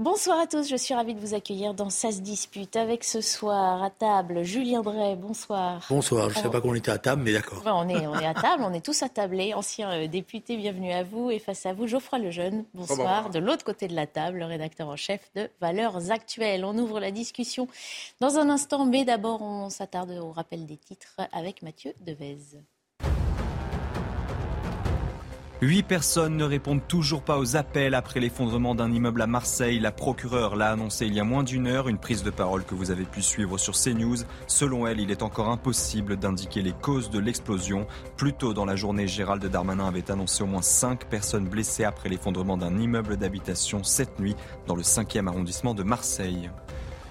Bonsoir à tous, je suis ravie de vous accueillir dans Ça se dispute avec ce soir à table Julien Drey, bonsoir. Bonsoir, je ne savais pas qu'on était à table, mais d'accord. on, est, on est à table, on est tous à tabler. Ancien euh, député, bienvenue à vous. Et face à vous, Geoffroy Lejeune, bonsoir. De l'autre côté de la table, le rédacteur en chef de Valeurs Actuelles. On ouvre la discussion dans un instant, mais d'abord, on s'attarde au rappel des titres avec Mathieu Devez. Huit personnes ne répondent toujours pas aux appels après l'effondrement d'un immeuble à Marseille. La procureure l'a annoncé il y a moins d'une heure, une prise de parole que vous avez pu suivre sur CNews. Selon elle, il est encore impossible d'indiquer les causes de l'explosion. Plus tôt dans la journée, Gérald Darmanin avait annoncé au moins cinq personnes blessées après l'effondrement d'un immeuble d'habitation cette nuit dans le 5e arrondissement de Marseille.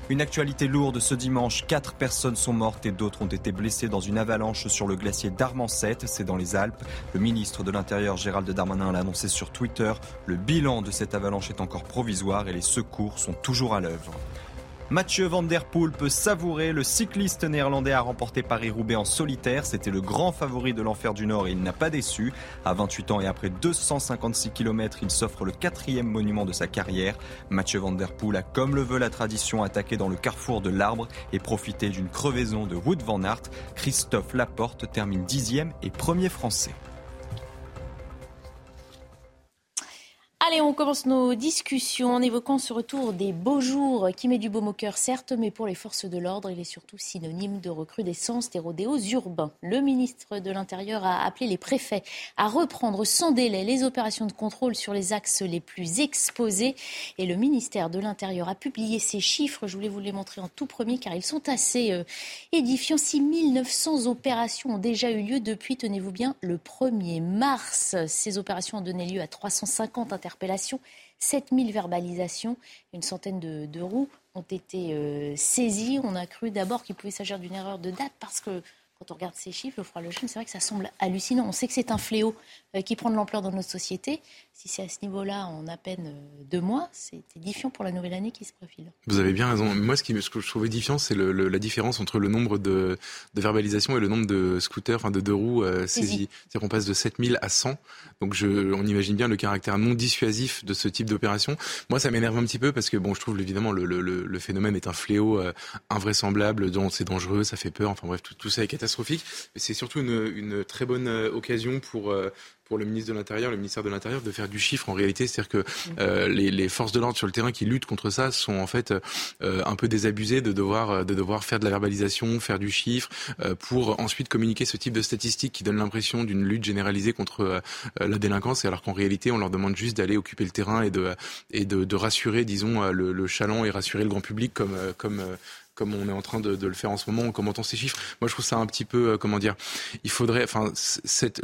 Une actualité lourde ce dimanche. Quatre personnes sont mortes et d'autres ont été blessées dans une avalanche sur le glacier d'Armancette. C'est dans les Alpes. Le ministre de l'Intérieur Gérald Darmanin l'a annoncé sur Twitter. Le bilan de cette avalanche est encore provisoire et les secours sont toujours à l'œuvre. Mathieu Van Der Poel peut savourer. Le cycliste néerlandais a remporté Paris-Roubaix en solitaire. C'était le grand favori de l'enfer du Nord et il n'a pas déçu. À 28 ans et après 256 km, il s'offre le quatrième monument de sa carrière. Mathieu Van Der Poel a, comme le veut la tradition, attaqué dans le carrefour de l'arbre et profité d'une crevaison de Wood Van Aert. Christophe Laporte termine dixième et premier français. Allez, on commence nos discussions en évoquant ce retour des beaux jours qui met du baume au cœur, certes, mais pour les forces de l'ordre, il est surtout synonyme de recrudescence des rodéos urbains. Le ministre de l'Intérieur a appelé les préfets à reprendre sans délai les opérations de contrôle sur les axes les plus exposés. Et le ministère de l'Intérieur a publié ces chiffres. Je voulais vous les montrer en tout premier car ils sont assez euh, édifiants. 6900 opérations ont déjà eu lieu depuis, tenez-vous bien, le 1er mars. Ces opérations ont donné lieu à 350 interpellations 7000 verbalisations, une centaine de, roues ont été euh, saisies. On a cru d'abord qu'il pouvait s'agir d'une erreur de date parce que quand on regarde ces chiffres, le froid le c'est vrai que ça semble hallucinant. On sait que c'est un fléau euh, qui prend de l'ampleur dans notre société. Si c'est à ce niveau-là en à peine euh, deux mois, c'est édifiant pour la nouvelle année qui se profile. Vous avez bien raison. Moi, ce, qui, ce que je trouve édifiant, c'est le, la différence entre le nombre de, de verbalisations et le nombre de scooters, enfin de deux roues euh, saisis. C'est-à-dire qu'on passe de 7000 à 100. Donc je, on imagine bien le caractère non dissuasif de ce type d'opération. Moi, ça m'énerve un petit peu parce que bon, je trouve évidemment le, le, phénomène est un fléau invraisemblable, dont c'est dangereux, ça fait peur. Enfin bref, tout, tout ça est catastrophique. Mais c'est surtout une, une, très bonne occasion pour pour le ministre de l'Intérieur, le ministère de l'Intérieur, de faire du chiffre en réalité. C'est-à-dire que euh, les, les, forces de l'ordre sur le terrain qui luttent contre ça sont en fait euh, un peu désabusées de devoir, de devoir faire de la verbalisation, faire du chiffre, euh, pour ensuite communiquer ce type de statistiques qui donnent l'impression d'une lutte généralisée contre euh, la délinquance, alors qu'en réalité, on leur demande juste d'aller occuper le terrain et de, et de, de rassurer, disons, le, le chaland et rassurer le grand public comme, comme comme on est en train de, de, le faire en ce moment en commentant ces chiffres. Moi, je trouve ça un petit peu, euh, comment dire, il faudrait, enfin,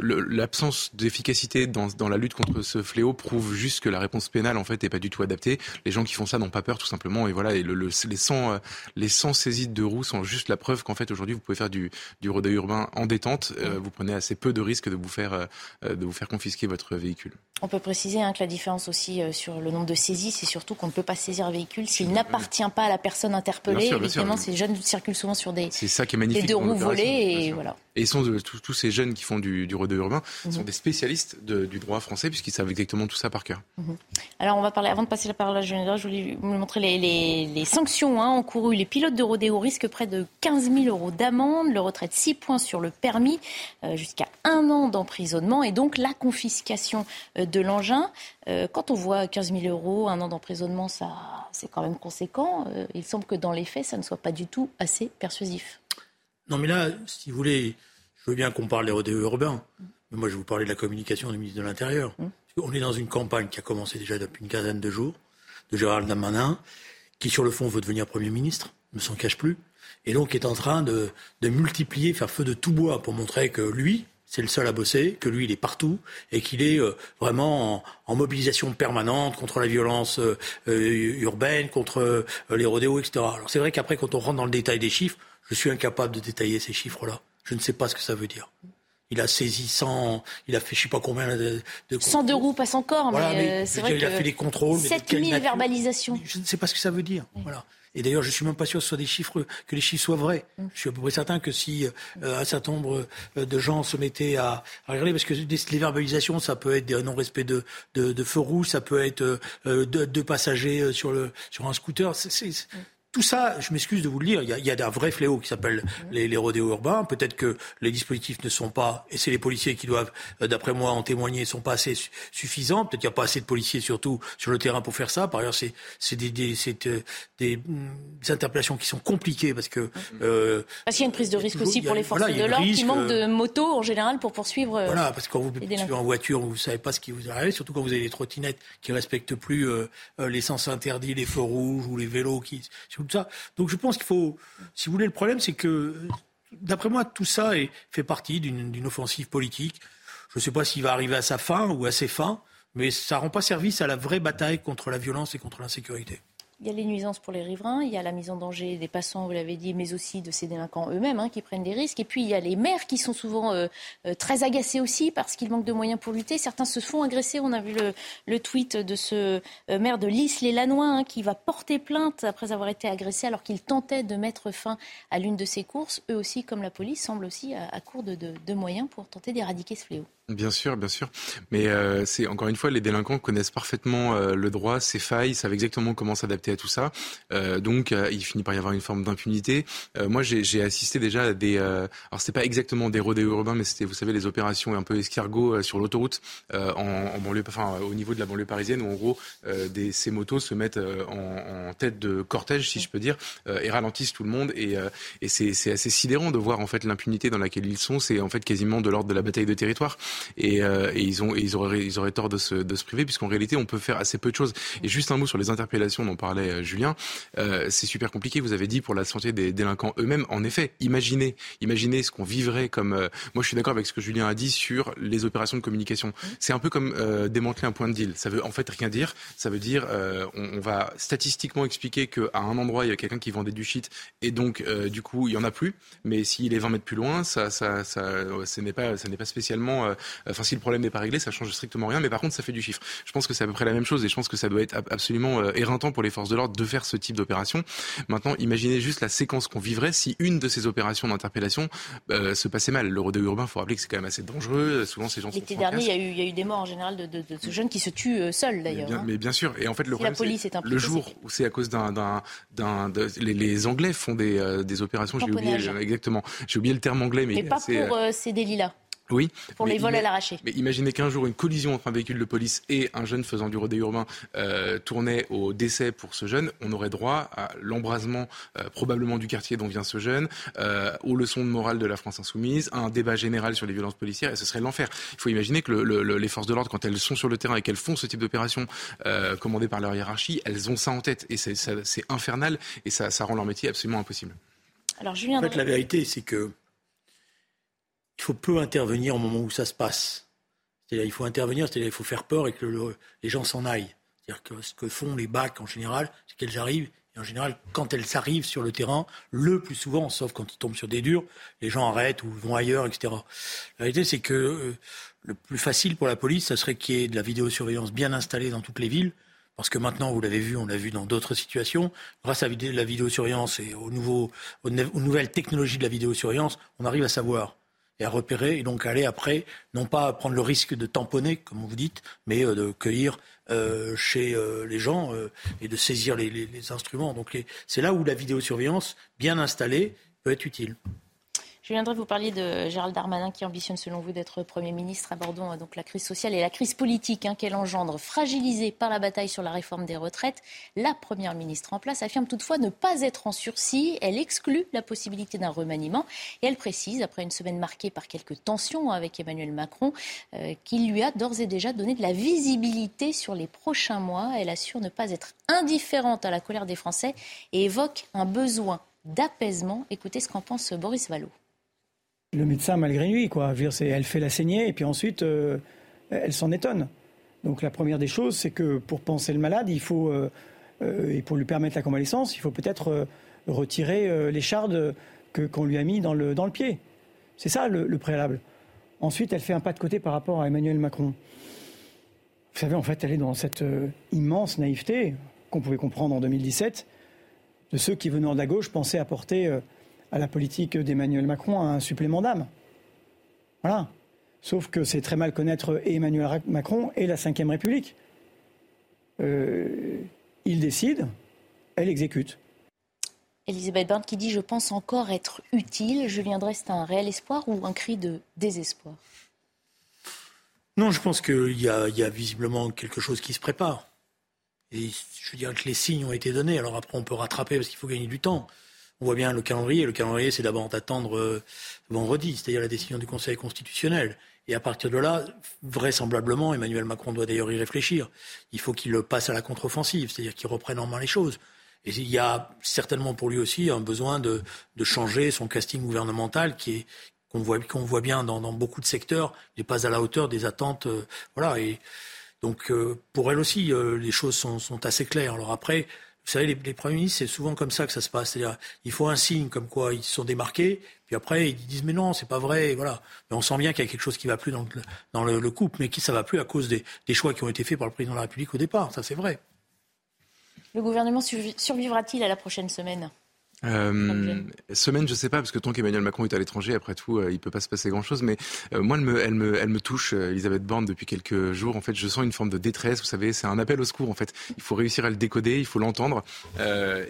l'absence d'efficacité dans, dans, la lutte contre ce fléau prouve juste que la réponse pénale, en fait, n'est pas du tout adaptée. Les gens qui font ça n'ont pas peur, tout simplement. Et voilà, et le, le, les 100, euh, les 100 saisies de roues sont juste la preuve qu'en fait, aujourd'hui, vous pouvez faire du, du rodeo urbain en détente. Euh, vous prenez assez peu de risques de vous faire, de vous faire confisquer votre véhicule. On peut préciser hein, que la différence aussi sur le nombre de saisies, c'est surtout qu'on ne peut pas saisir un véhicule s'il n'appartient pas à la personne interpellée. Ces jeunes circulent souvent sur des, ça qui est magnifique des deux roues volées et voilà. Et sont de, tous, ces jeunes qui font du, du rodeo urbain sont mhm. des spécialistes du droit français puisqu'ils savent exactement tout ça par cœur. Mhm. Alors on va parler, avant de passer la parole à Jeanne, je voulais vous montrer les, les, les, sanctions hein, encourues. Les pilotes de rodéo risquent près de 15 000 euros d'amende, le retrait de 6 points sur le permis, euh, jusqu'à un an d'emprisonnement et donc la confiscation euh, de l'engin. Euh, quand on voit 15 000 euros, un an d'emprisonnement, ça, c'est quand même conséquent. il semble que dans les faits, ça ne soit pas du tout assez persuasif. Non, mais là, si vous voulez, je veux bien qu'on parle des rodéos urbains, mais moi, je vais vous parler de la communication du ministre de l'Intérieur. Mmh. On est dans une campagne qui a commencé déjà depuis une quinzaine de jours, de Gérald Darmanin, qui, sur le fond, veut devenir Premier ministre, ne s'en cache plus, et donc est en train de, de multiplier, faire feu de tout bois pour montrer que lui, c'est le seul à bosser, que lui, il est partout et qu'il est euh, vraiment en, mobilisation permanente contre la violence euh, euh, urbaine, contre les rodéos, etc. Alors c'est vrai qu'après, quand on rentre dans le détail des chiffres, je suis incapable de détailler ces chiffres-là. Je ne sais pas ce que ça veut dire. il a saisi 100, il a fait je sais pas combien de, de 102 roues passe encore, mais, euh, c'est vrai il a fait les contrôles. 7000 verbalisations. Je ne sais pas ce que ça veut dire. Voilà. Et d'ailleurs, je suis même pas sûr que ce soit des chiffres, que les chiffres soient vrais. Mm. Je suis à peu près certain que si euh, un certain nombre euh, de gens se mettaient à, à regarder, parce que les verbalisations, ça peut être des non-respect de, de, de feux rouges, ça peut être euh, deux, passagers sur le sur un scooter. C'est, mm. Tout ça, je m'excuse de vous le dire, il y a, il y a un vrai fléau qui s'appelle les, les rodéos urbains. Peut-être que les dispositifs ne sont pas, et c'est les policiers qui doivent, euh, d'après moi, en témoigner, ne sont pas assez suffisants. Peut-être qu'il n'y a pas assez de policiers, surtout sur le terrain, pour faire ça. Par ailleurs, c'est des, des, euh, des, des, interpellations qui sont compliquées parce que... Euh, parce qu'il y a une prise de risque aussi pour les forces de l'ordre qui manquent de motos en général pour poursuivre. Euh, voilà, parce que quand vous êtes en voiture, vous ne savez pas ce qui vous arrive, surtout quand vous avez des trottinettes qui respectent plus euh, les sens interdits, les feux rouges ou les vélos qui Donc je pense qu'il faut, si vous voulez, le problème, c'est que, d'après moi, tout ça fait partie d'une offensive politique. Je ne sais pas s'il va arriver à sa fin ou à ses fins, mais ça ne rend pas service à la vraie bataille contre la violence et contre l'insécurité. Il y a les nuisances pour les riverains, il y a la mise en danger des passants, vous l'avez dit, mais aussi de ces délinquants eux-mêmes hein, qui prennent des risques. Et puis il y a les maires qui sont souvent euh, euh, très agacés aussi parce qu'ils manquent de moyens pour lutter. Certains se font agresser. On a vu le, tweet de ce euh, maire de Lys, les Lanois, hein, qui va porter plainte après avoir été agressé alors qu'il tentait de mettre fin à l'une de ses courses. Eux aussi, comme la police, semblent aussi à, court de moyens pour tenter d'éradiquer ce fléau. Bien sûr, bien sûr. Mais c'est encore une fois, les délinquants connaissent parfaitement le droit, ses failles, savent exactement comment s'adapter à tout ça. Euh, donc, euh, il finit par y avoir une forme d'impunité. moi, j'ai assisté déjà à des. alors, c'est pas exactement des rodéos urbains, mais c'était, vous savez, les opérations un peu escargot sur l'autoroute, en, banlieue, enfin, au niveau de la banlieue parisienne, où en gros, ces motos se mettent en, tête de cortège, si je peux dire, et ralentissent tout le monde. Et, c'est assez sidérant de voir en fait l'impunité dans laquelle ils sont. C'est en fait quasiment de l'ordre de la bataille de territoire et, euh, et ils ont ils auraient ils auraient tort de se de se priver puisqu'en réalité on peut faire assez peu de choses. Et juste un mot sur les interpellations dont parlait euh, Julien, euh, c'est super compliqué. Vous avez dit pour la santé des délinquants eux-mêmes. En effet, imaginez imaginez ce qu'on vivrait comme. moi, je suis d'accord avec ce que Julien a dit sur les opérations de communication. C'est un peu comme démanteler un point de deal. Ça veut en fait rien dire. Ça veut dire on, va statistiquement expliquer qu'à un endroit il y a quelqu'un qui vendait du shit et donc du coup il y en a plus. Mais s'il est 20 mètres plus loin, ça ça ça n'est pas ça n'est pas spécialement Enfin, si le problème n'est pas réglé, ça change strictement rien. Mais par contre, ça fait du chiffre. Je pense que c'est à peu près la même chose et je pense que ça doit être absolument euh, éreintant pour les forces de l'ordre de faire ce type d'opération. Maintenant, imaginez juste la séquence qu'on vivrait si une de ces opérations d'interpellation euh, se passait mal. Le rodéo urbain, il faut rappeler que c'est quand même assez dangereux. Souvent, ces gens sont L'été dernier, il y, a eu, il y, a eu des morts en général de, de, de ce jeune qui se tue euh, seul d'ailleurs. Mais, hein. mais, bien sûr. Et en fait, le problème, c'est le jour où c'est à cause d'un, les, les, Anglais font des, des opérations. J'ai oublié exactement. J'ai oublié le terme anglais, mais, mais pas pour ces délits-là. Oui. Pour les vols à l'arraché. Mais imaginez qu'un jour, une collision entre un véhicule de police et un jeune faisant du rodéo urbain euh, tournait au décès pour ce jeune. On aurait droit à l'embrasement euh, probablement du quartier dont vient ce jeune, euh, aux leçons de morale de la France insoumise, à un débat général sur les violences policières, et ce serait l'enfer. Il faut imaginer que le, le, les forces de l'ordre, quand elles sont sur le terrain et qu'elles font ce type d'opération euh, commandée par leur hiérarchie, elles ont ça en tête. Et c'est infernal, et ça, ça rend leur métier absolument impossible. Alors, Julien, en fait, la vérité, c'est que il faut peu intervenir au moment où ça se passe. C'est-à-dire, il faut intervenir, c'est-à-dire, il faut faire peur et que les gens s'en aillent. C'est-à-dire que ce que font les bacs en général, c'est qu'elles arrivent. Et en général, quand elles arrivent sur le terrain, le plus souvent, sauf quand ils tombent sur des durs, les gens arrêtent ou vont ailleurs, etc. La réalité, c'est que euh, le plus facile pour la police, ça serait qu'il y ait de la vidéosurveillance bien installée dans toutes les villes. Parce que maintenant, vous l'avez vu, on l'a vu dans d'autres situations, grâce à la vidéosurveillance et aux, nouvelles technologies de la vidéosurveillance, on arrive à savoir et à repérer et donc aller après, non pas prendre le risque de tamponner, comme vous dites, mais euh, de cueillir euh, chez euh, les gens et de saisir les, les instruments. Donc c'est là où la vidéosurveillance bien installée peut être utile. Je viendrai vous parler de Gérald Darmanin qui ambitionne selon vous d'être Premier ministre. Abordons euh, donc la crise sociale et la crise politique hein, qu'elle engendre. Fragilisée par la bataille sur la réforme des retraites, la Première ministre en place affirme toutefois ne pas être en sursis. Elle exclut la possibilité d'un remaniement et elle précise, après une semaine marquée par quelques tensions avec Emmanuel Macron, euh, qu'il lui a d'ores et déjà donné de la visibilité sur les prochains mois. Elle assure ne pas être indifférente à la colère des Français et évoque un besoin d'apaisement. Écoutez ce qu'en pense Boris Vallot le médecin malgré lui. Quoi. elle fait la saignée et puis ensuite, euh, elle s'en étonne. Donc la première des choses, c'est que pour penser le malade, il faut, euh, euh, et pour lui permettre la convalescence, il faut peut-être retirer les chardes qu'on lui a mis dans le, dans le pied. C'est ça le, préalable. Ensuite, elle fait un pas de côté par rapport à Emmanuel Macron. Vous savez, en fait, elle est dans cette immense naïveté qu'on pouvait comprendre en 2017 de ceux qui, venant de la gauche, pensaient apporter à la politique d'Emmanuel Macron un supplément d'âme. Voilà. Sauf que c'est très mal connaître Emmanuel Macron et la Ve République. Euh, il décide, elle exécute. Elisabeth Borne qui dit Je pense encore être utile. Julien Drey, c'est un réel espoir ou un cri de désespoir? Non, je pense qu'il y, a visiblement quelque chose qui se prépare. Et je dirais que les signes ont été donnés. Alors après, on peut rattraper parce qu'il faut gagner du temps. On voit bien le calendrier. Le calendrier, c'est d'abord d'attendre euh, vendredi, c'est-à-dire la décision du Conseil constitutionnel. Et à partir de là, vraisemblablement, Emmanuel Macron doit d'ailleurs y réfléchir. Il faut qu'il passe à la contre-offensive, c'est-à-dire qu'il reprenne en main les choses. Et il y a certainement pour lui aussi un besoin de, de changer son casting gouvernemental qui est qu'on voit, qu'on voit bien dans, dans, beaucoup de secteurs, n'est pas à la hauteur des attentes. Euh, voilà. Et donc euh, pour elle aussi, les choses sont, sont, assez claires. Alors après, vous savez, les, premiers ministres, c'est souvent comme ça que ça se passe. C'est-à-dire, il faut un signe comme quoi ils se sont démarqués, puis après ils disent mais non, c'est pas vrai. voilà. Mais on sent bien qu'il y a quelque chose qui va plus dans le, couple, mais qui ça va plus à cause des, des choix qui ont été faits par le président de la République au départ. Ça, c'est vrai. Le gouvernement survivra-t-il à la prochaine semaine? Euh, semaine, je sais pas, parce que tant qu'Emmanuel Macron est à l'étranger, après tout, euh, il peut pas se passer grand-chose. Mais euh, moi, elle me, touche, euh, Elisabeth Borne, depuis quelques jours. En fait, je sens une forme de détresse. Vous savez, c'est un appel au secours. En fait, il faut réussir à le décoder, il faut l'entendre.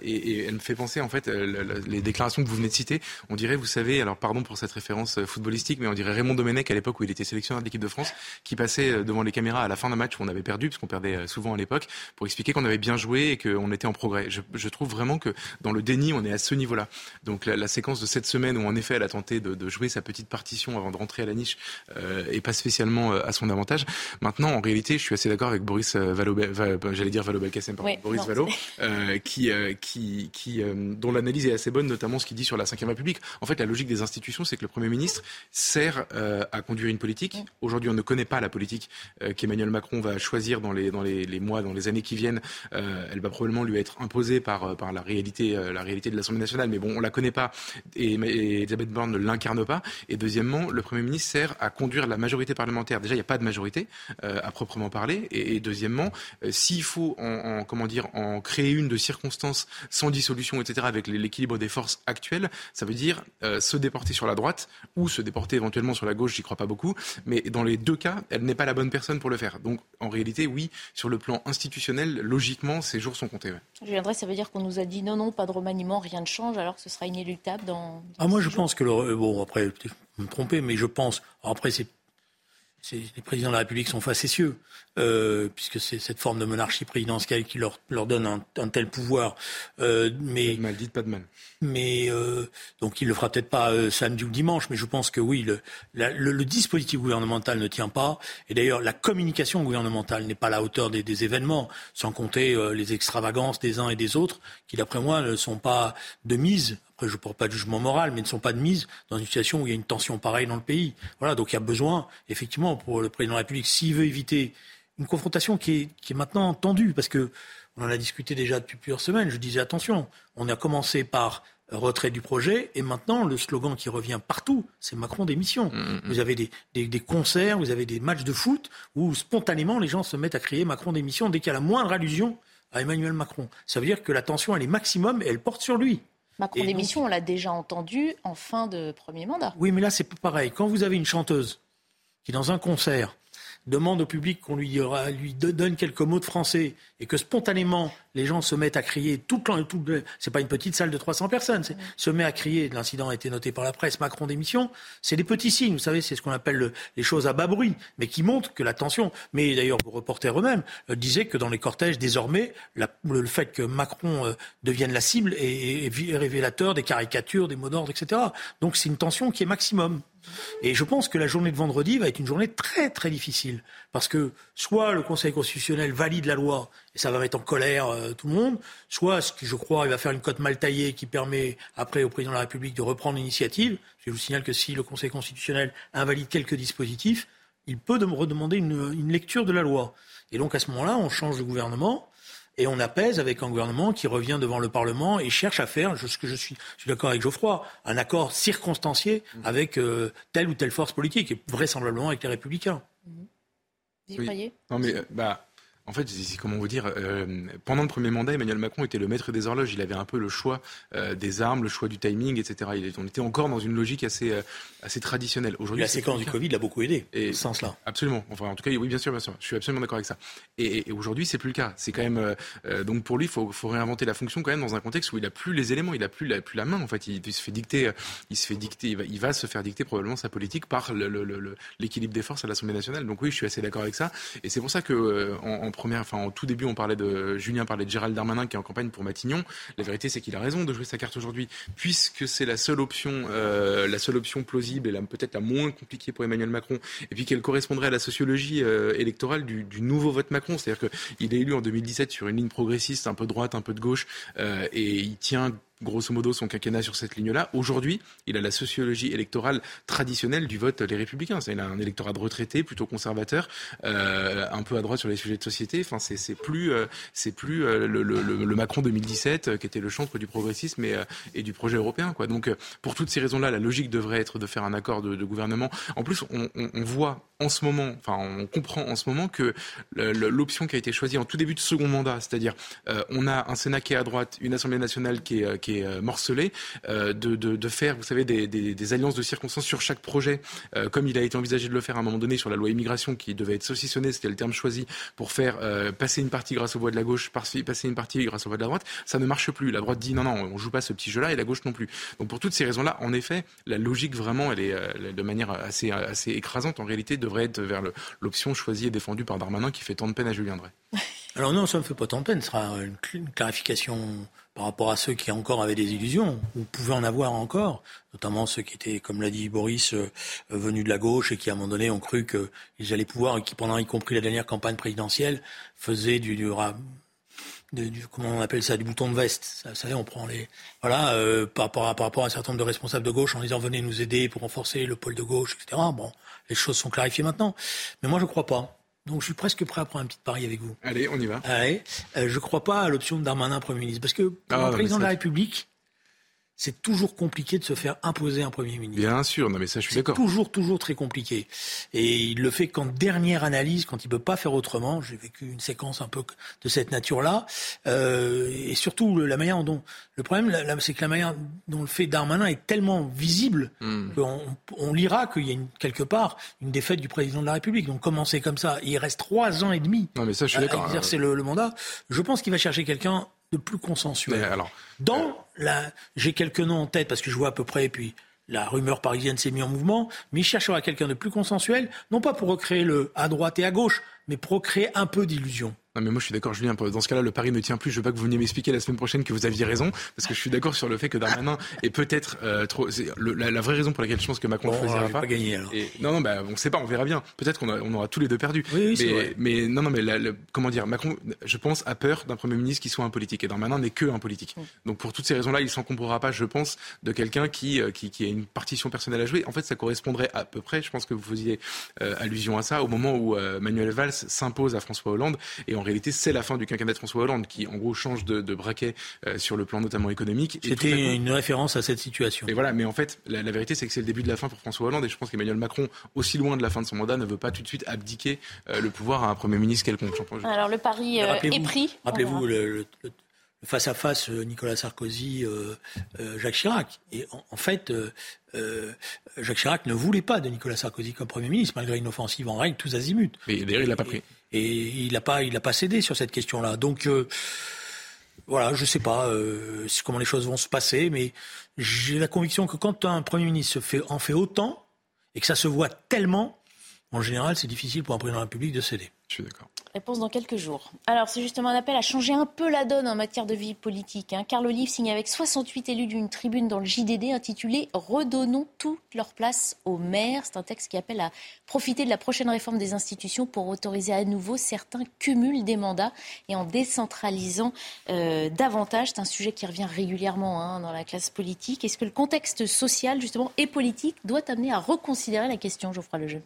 Et, elle me fait penser, en fait, les déclarations que vous venez de citer. On dirait, vous savez, alors pardon pour cette référence footballistique, mais on dirait Raymond Domenech à l'époque où il était sélectionneur de l'équipe de France, qui passait devant les caméras à la fin d'un match où on avait perdu, parce qu'on perdait souvent à l'époque, pour expliquer qu'on avait bien joué et qu'on était en progrès. Je, trouve vraiment que dans le déni, on est à ce niveau-là. Donc la, la, séquence de cette semaine où en effet elle a tenté de, de jouer sa petite partition avant de rentrer à la niche euh, et pas spécialement euh, à son avantage. Maintenant, en réalité, je suis assez d'accord avec Boris euh, Valo, j'allais dire Valo Belkacem, pardon, oui, Boris non, Valo, euh, qui, euh, qui, qui dont l'analyse est assez bonne, notamment ce qu'il dit sur la Ve République. En fait, la logique des institutions, c'est que le Premier ministre sert à conduire une politique. Aujourd'hui, on ne connaît pas la politique qu'Emmanuel Macron va choisir dans les, dans les, les, mois, dans les années qui viennent. elle va probablement lui être imposée par, par la réalité, la réalité de l'Assemblée nationale. Mais bon, on la connaît pas et, et Elisabeth Borne ne l'incarne pas. Et deuxièmement, le Premier ministre sert à conduire la majorité parlementaire. Déjà, il n'y a pas de majorité euh, à proprement parler. Et, deuxièmement, euh, s'il faut en, en, comment dire, en créer une de circonstances sans dissolution, etc., avec l'équilibre des forces actuelles, ça veut dire euh, se déporter sur la droite ou se déporter éventuellement sur la gauche. J'y crois pas beaucoup. Mais dans les deux cas, elle n'est pas la bonne personne pour le faire. Donc, en réalité, oui, sur le plan institutionnel, logiquement, ces jours sont comptés. Je viendrai, ça veut dire qu'on nous a dit non, non, pas de remaniement, rien ne change, alors que ce sera inéluctable dans. Ah, moi, je jours. pense que le. Bon, après, je me tromper, mais je pense. Après, c'est les présidents de la République sont facétieux, euh, puisque c'est cette forme de monarchie présidentielle qui leur, leur donne un, un, tel pouvoir. Euh, mais pas de mal, dites pas de mal. Mais euh, donc il le fera peut-être pas euh, samedi ou dimanche, mais je pense que oui, le, la, le, le, dispositif gouvernemental ne tient pas. Et d'ailleurs, la communication gouvernementale n'est pas à la hauteur des, des événements, sans compter euh, les extravagances des uns et des autres, qui d'après moi ne sont pas de mise après je ne porte pas de jugement moral, mais ne sont pas de mise dans une situation où il y a une tension pareille dans le pays. Voilà, donc il y a besoin, effectivement, pour le président de la République, s'il veut éviter une confrontation qui est, qui est maintenant tendue, parce que on en a discuté déjà depuis plusieurs semaines, je disais attention, on a commencé par retrait du projet, et maintenant le slogan qui revient partout, c'est Macron démission. Mmh, mmh. Vous avez des, des, des, concerts, vous avez des matchs de foot où spontanément les gens se mettent à crier Macron démission dès qu'il y a la moindre allusion à Emmanuel Macron. Ça veut dire que la tension elle est maximum et elle porte sur lui. Macron démission, donc... on l'a déjà entendu en fin de premier mandat. Oui, mais là, c'est pareil. Quand vous avez une chanteuse qui, dans un concert, demande au public qu'on lui, lui, donne quelques mots de français et que spontanément les gens se mettent à crier tout le tout le, c'est pas une petite salle de 300 personnes, se met à crier, l'incident a été noté par la presse, Macron démission, c'est des petits signes, vous savez, c'est ce qu'on appelle le, les choses à bas bruit, mais qui montrent que la tension, mais d'ailleurs vos reporters eux-mêmes euh, disaient que dans les cortèges désormais, le, fait que Macron euh, devienne la cible est révélateur des caricatures, des mots d'ordre, etc. Donc c'est une tension qui est maximum. Et je pense que la journée de vendredi va être une journée très très difficile. Parce que soit le Conseil constitutionnel valide la loi, et ça va mettre en colère euh, tout le monde, soit, ce que je crois, il va faire une cote mal taillée qui permet après au président de la République de reprendre l'initiative. Je vous signale que si le Conseil constitutionnel invalide quelques dispositifs, il peut redemander une, une lecture de la loi. Et donc à ce moment-là, on change de gouvernement. Et on apaise avec un gouvernement qui revient devant le Parlement et cherche à faire, ce que je suis, je suis d'accord avec Geoffroy, un accord circonstancié avec euh, telle ou telle force politique, et vraisemblablement avec les Républicains. Vous y croyez? Non mais, bah, en fait, comment vous dire, euh, pendant le premier mandat, Emmanuel Macron était le maître des horloges. Il avait un peu le choix euh, des armes, le choix du timing, etc. Il, on était encore dans une logique assez, euh, assez traditionnelle. Aujourd'hui, la séquence du Covid l'a beaucoup aidé, et, ce sens-là. Absolument. Enfin, en tout cas, oui, bien sûr, bien sûr. Je suis absolument d'accord avec ça. Et, et aujourd'hui, c'est plus le cas. C'est quand même donc pour lui, il faut, faut, réinventer la fonction quand même dans un contexte où il a plus les éléments, il a plus la, plus la main. En fait, il, se fait dicter, il se fait dicter, il va, il va, se faire dicter probablement sa politique par l'équilibre des forces à l'Assemblée nationale. Donc oui, je suis assez d'accord avec ça. Et c'est pour ça que en, en en tout début, on parlait de Julien parlait de Gérald Darmanin qui est en campagne pour Matignon. La vérité, c'est qu'il a raison de jouer sa carte aujourd'hui, puisque c'est la seule option, euh, la seule option plausible et peut-être la moins compliquée pour Emmanuel Macron, et puis qu'elle correspondrait à la sociologie euh, électorale du, du, nouveau vote Macron. C'est-à-dire qu'il est élu en 2017 sur une ligne progressiste, un peu droite, un peu de gauche, euh, et il tient grosso modo son quinquennat sur cette ligne-là. Aujourd'hui, il a la sociologie électorale traditionnelle du vote Les Républicains. Il a un électorat de retraités, plutôt conservateur, euh, un peu à droite sur les sujets de société. Enfin, c'est plus, euh, c'est plus euh, le, le, Macron 2017 euh, qui était le chantre du progressisme et, du projet européen. Donc, pour toutes ces raisons-là, la logique devrait être de faire un accord de, gouvernement. En plus, on, on voit en ce moment, enfin, on comprend en ce moment que l'option qui a été choisie en tout début de second mandat, c'est-à-dire on a un Sénat qui est à droite, une Assemblée nationale qui est, qui est morcelée, de, de, de, faire, vous savez, des, alliances de circonstances sur chaque projet, comme il a été envisagé de le faire à un moment donné sur la loi immigration qui devait être saucissonnée, c'était le terme choisi, pour faire passer une partie grâce aux voix de la gauche, passer une partie grâce aux voix de la droite, ça ne marche plus. La droite dit non, non, on joue pas ce petit jeu-là et la gauche non plus. Donc pour toutes ces raisons-là, en effet, la logique vraiment, elle est de manière assez, assez écrasante en réalité devrait être vers l'option choisie et défendue par Darmanin qui fait tant de peine à Julien Drey. Alors non, ça ne me fait pas tant peine. Ce sera une, clarification par rapport à ceux qui encore avaient des illusions, ou pouvaient en avoir encore, notamment ceux qui étaient, comme l'a dit Boris, euh, venus de la gauche et qui, à un moment donné, ont cru qu'ils allaient pouvoir, et qui, pendant y compris la dernière campagne présidentielle, faisaient du, du, comment on appelle ça, du bouton de veste. Ça, vous savez, on prend les, voilà, euh, par, par rapport à un certain nombre de responsables de gauche en disant venez nous aider pour renforcer le pôle de gauche, etc. Bon, les choses sont clarifiées maintenant. Mais moi, je ne crois pas. Donc je suis presque prêt à prendre un petit pari avec vous. Allez, on y va. Allez, euh, je ne crois pas à l'option de Darmanin Premier ministre. Parce que pour ah, le président de la République, c'est toujours compliqué de se faire imposer un Premier ministre. Bien sûr, non mais ça je suis d'accord. C'est toujours, toujours très compliqué. Et il le fait qu'en dernière analyse, quand il ne peut pas faire autrement. J'ai vécu une séquence un peu de cette nature-là. Euh, et surtout, la manière dont... Le problème, c'est que la manière dont le fait Darmanin est tellement visible hmm. qu'on on lira qu'il y a une, quelque part une défaite du président de la République. Donc commencer comme ça, il reste trois ans et demi non, mais ça, je suis à, à exercer le, le mandat. Je pense qu'il va chercher quelqu'un de plus consensuel. alors, Dans la, j'ai quelques noms en tête parce que je vois à peu près, et puis la rumeur parisienne s'est mise en mouvement, mais il cherchera quelqu'un de plus consensuel, non pas pour recréer le à droite et à gauche, mais pour créer un peu d'illusion. Non mais moi je suis d'accord Julien, dans ce cas-là le pari ne tient plus, je veux pas que vous veniez m'expliquer la semaine prochaine que vous aviez raison, parce que je suis d'accord sur le fait que Darmanin est peut-être euh, trop... la, vraie raison pour laquelle je pense que Macron ne choisira pas... pas gagner, alors. non, non, bah, on sait pas, on verra bien. Peut-être qu'on on aura tous les deux perdu. Oui, oui, mais, mais non, non, mais comment dire, Macron, je pense, a peur d'un Premier ministre qui soit un politique, et Darmanin n'est que un politique. Donc pour toutes ces raisons-là, il s'encombrera pas, je pense, de quelqu'un qui, euh, qui, qui, a une partition personnelle à jouer. En fait, ça correspondrait à peu près, je pense que vous faisiez euh, allusion à ça, au moment où Manuel Valls s'impose à François Hollande, et en réalité c'est la fin du quinquennat de François Hollande, qui en gros change de, braquet euh, sur le plan notamment économique. C'était une référence à cette situation. Et voilà, mais en fait, la, vérité, c'est que c'est le début de la fin pour François Hollande, et je pense qu'Emmanuel Macron, aussi loin de la fin de son mandat, ne veut pas tout de suite abdiquer euh, le pouvoir à un Premier ministre quelconque. Alors le pari euh, est pris. Rappelez-vous le, face à face Nicolas Sarkozy, Jacques Chirac. Et en, fait, Jacques Chirac ne voulait pas de Nicolas Sarkozy comme Premier ministre, malgré une offensive en règle tous azimuts. Mais d'ailleurs, il l'a pas pris. Et il n'a pas, il a pas cédé sur cette question-là. Donc euh, voilà, je ne sais pas euh, comment les choses vont se passer, mais j'ai la conviction que quand un Premier ministre fait, en fait autant et que ça se voit tellement, en général, c'est difficile pour un président de la République de céder. Je suis d'accord. Réponse dans quelques jours. Alors, c'est justement un appel à changer un peu la donne en matière de vie politique. Hein. Carl Olive signe avec 68 élus d'une tribune dans le JDD intitulée Redonnons toute leur place aux maires. C'est un texte qui appelle à profiter de la prochaine réforme des institutions pour autoriser à nouveau certains cumuls des mandats et en décentralisant euh, davantage. C'est un sujet qui revient régulièrement hein, dans la classe politique. Est-ce que le contexte social, justement, et politique doit amener à reconsidérer la question, Geoffroy Lejeune?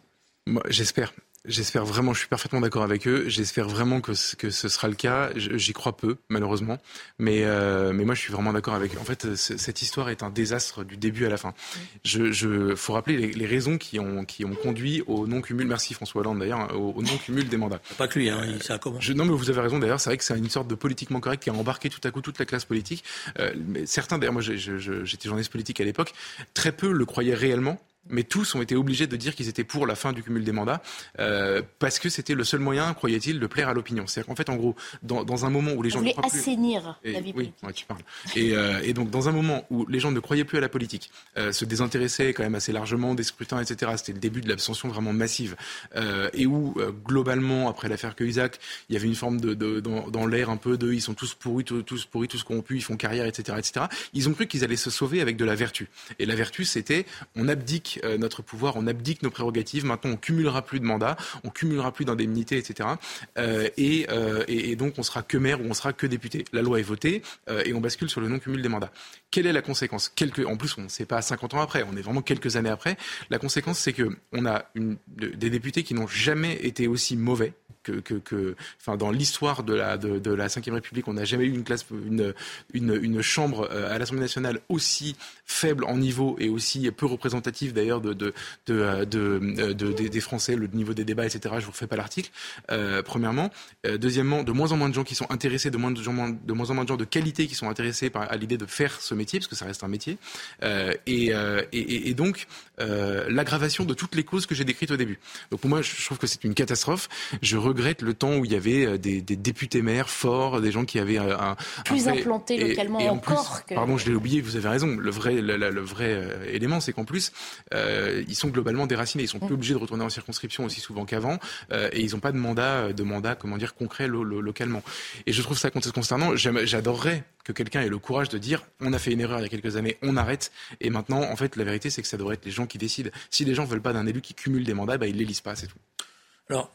J'espère. J'espère vraiment, je suis parfaitement d'accord avec eux. J'espère vraiment que, que ce sera le cas. J'y crois peu, malheureusement. Mais, euh, mais moi, je suis vraiment d'accord avec eux. En fait, cette histoire est un désastre du début à la fin. Je, je faut rappeler les, raisons qui ont, qui ont conduit au non-cumul, merci François Hollande d'ailleurs, au, non-cumul des mandats. Pas que lui, hein, ça comment je, Non, mais vous avez raison d'ailleurs, c'est vrai que c'est une sorte de politiquement correct qui a embarqué tout à coup toute la classe politique. Euh, mais certains, d'ailleurs, moi j'étais journaliste politique à l'époque, très peu le croyaient réellement mais tous ont été obligés de dire qu'ils étaient pour la fin du cumul des mandats euh, parce que c'était le seul moyen, croyait-il, de plaire à l'opinion. C'est-à-dire qu'en fait, en gros, dans, dans, un moment où les gens ne assainir la vie politique. Oui, tu parles. Et, euh, et, donc, dans un moment où les gens ne croyaient plus à la politique, euh, se désintéressaient quand même assez largement des scrutins, etc. C'était le début de l'abstention vraiment massive, et où globalement, après l'affaire Cahuzac, il y avait une forme de, de dans, dans l'air un peu de ils sont tous pourris, tous pourris, tous corrompus, ils font carrière, etc., etc. Ils ont cru qu'ils allaient se sauver avec de la vertu. Et la vertu, c'était on abdique euh, notre pouvoir, on abdique nos prérogatives. Maintenant, on cumulera plus de mandats, on cumulera plus d'indemnités, etc. Euh, et, euh, et, donc, on sera que maire ou on sera que député. La loi est votée et on bascule sur le non-cumul des mandats. Quelle est la conséquence? En plus, on ne sait pas 50 ans après, on est vraiment quelques années après. La conséquence, c'est que on a des députés qui n'ont jamais été aussi mauvais que, enfin, dans l'histoire de la, de, la Ve République, on n'a jamais eu une, classe, une, une, une chambre euh, à l'Assemblée nationale aussi faible en niveau et aussi peu représentative d'ailleurs de, de, de, de, de, des Français, le niveau des débats, etc. Je vous refais pas l'article. Euh, premièrement, euh, deuxièmement, de moins en moins de gens qui sont intéressés, de moins, de, moins, de moins en moins de gens de qualité qui sont intéressés par, à l'idée de faire ce métier, parce que ça reste un métier, euh, et, euh, et, donc euh, l'aggravation de toutes les causes que j'ai décrites au début. Donc moi, je trouve que c'est une catastrophe. Je regrette le temps où il y avait euh, des, des députés maires forts, des gens qui avaient un, plus un implantés localement et, encore. que... Pardon, je l'ai oublié. Vous avez raison. Le vrai, le, le vrai euh, élément, c'est qu'en plus, euh, ils sont globalement déracinés. Ils sont plus mm. obligés de retourner en circonscription aussi souvent qu'avant, euh, et ils n'ont pas de mandat, de mandat, comment dire, concret lo, lo, localement. Et je trouve ça concernant. J'adorerais que quelqu'un ait le courage de dire on a fait une erreur il y a quelques années, on arrête. Et maintenant, en fait, la vérité, c'est que ça devrait être les gens qui décident. Si les gens veulent pas d'un élu qui cumule des mandats, bah, ils les lisent pas, c'est tout. Alors,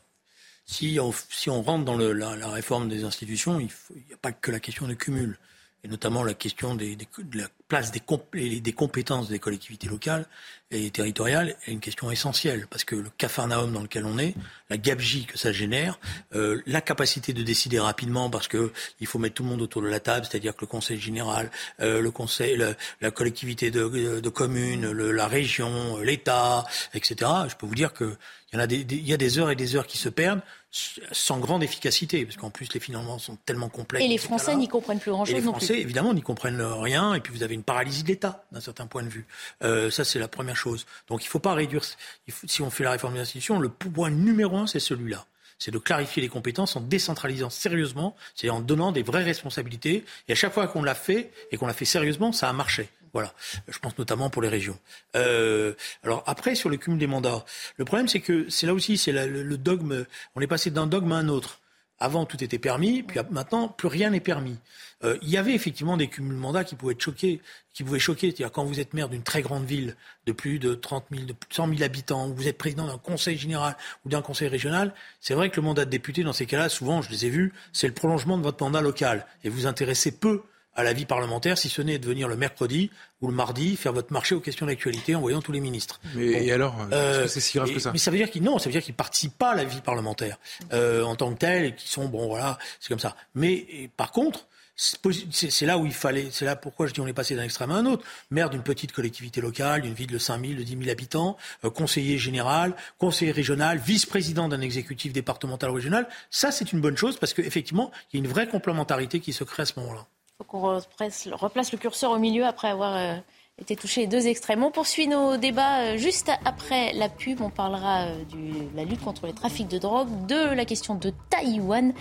si on, si on rentre dans le, la, la, réforme des institutions, il n'y a pas que la question de cumul et notamment la question des, des, de la place des, des, compétences des collectivités locales et territoriales est une question essentielle, parce que le cafarnaum dans lequel on est, la gabegie que ça génère, euh, la capacité de décider rapidement, parce que il faut mettre tout le monde autour de la table, c'est-à-dire que le conseil général, euh, le conseil, la collectivité de, de communes, le, la région, l'État, etc. Je peux vous dire que il y, en a des, des, il y a des heures et des heures qui se perdent sans grande efficacité, parce qu'en plus les financements sont tellement complexes. Et les Français n'y comprennent plus grand-chose. Les Français, évidemment, n'y comprennent rien. Et puis vous avez une paralysie de l'État, d'un certain point de vue. Euh, ça, c'est la première chose. Donc il ne faut pas réduire. Faut, si on fait la réforme des institutions, le point numéro un, c'est celui-là c'est de clarifier les compétences en décentralisant sérieusement, c'est en donnant des vraies responsabilités. Et à chaque fois qu'on l'a fait et qu'on l'a fait sérieusement, ça a marché. Voilà. Je pense notamment pour les régions. Euh, alors après, sur le cumul des mandats, le problème c'est que c'est là aussi, c'est le, dogme. On est passé d'un dogme à un autre. Avant, tout était permis, puis maintenant, plus rien n'est permis. Euh, il y avait effectivement des cumuls de mandats qui pouvaient choquer, qui pouvaient choquer. C'est-à-dire quand vous êtes maire d'une très grande ville de plus de 30 000, de 100 000 habitants, ou vous êtes président d'un conseil général ou d'un conseil régional, c'est vrai que le mandat de député, dans ces cas-là, souvent, je les ai vus, c'est le prolongement de votre mandat local. Et vous intéressez peu à la vie parlementaire, si ce n'est de venir le mercredi ou le mardi faire votre marché aux questions d'actualité en voyant tous les ministres. Mais et alors, euh, c'est si grave que ça Mais ça veut dire qu'ils non, ça veut dire qu'ils participent pas à la vie parlementaire euh, en tant que tel et qui sont bon voilà, c'est comme ça. Mais et, par contre, c'est là où il fallait, c'est là pourquoi je dis on est passé d'un extrême à un autre. Maire d'une petite collectivité locale, d'une ville de 5000, de 10 000 habitants, euh, conseiller général, conseiller régional, vice-président d'un exécutif départemental ou régional, ça c'est une bonne chose parce qu'effectivement, il y a une vraie complémentarité qui se crée à ce moment-là. Faut qu'on replace, le curseur au milieu après avoir euh, été touché les deux extrêmes. On poursuit nos débats euh, juste après la pub. On parlera euh, de la lutte contre les trafics de drogue, de la question de Taïwan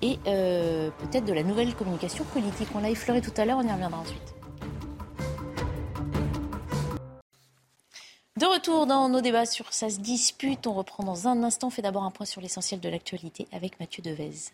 et peut-être de la nouvelle communication politique. On l'a effleuré tout à l'heure, on y reviendra ensuite. De retour dans nos débats sur Ça se dispute, on reprend dans un instant. On fait d'abord un point sur l'essentiel de l'actualité avec Mathieu Devez.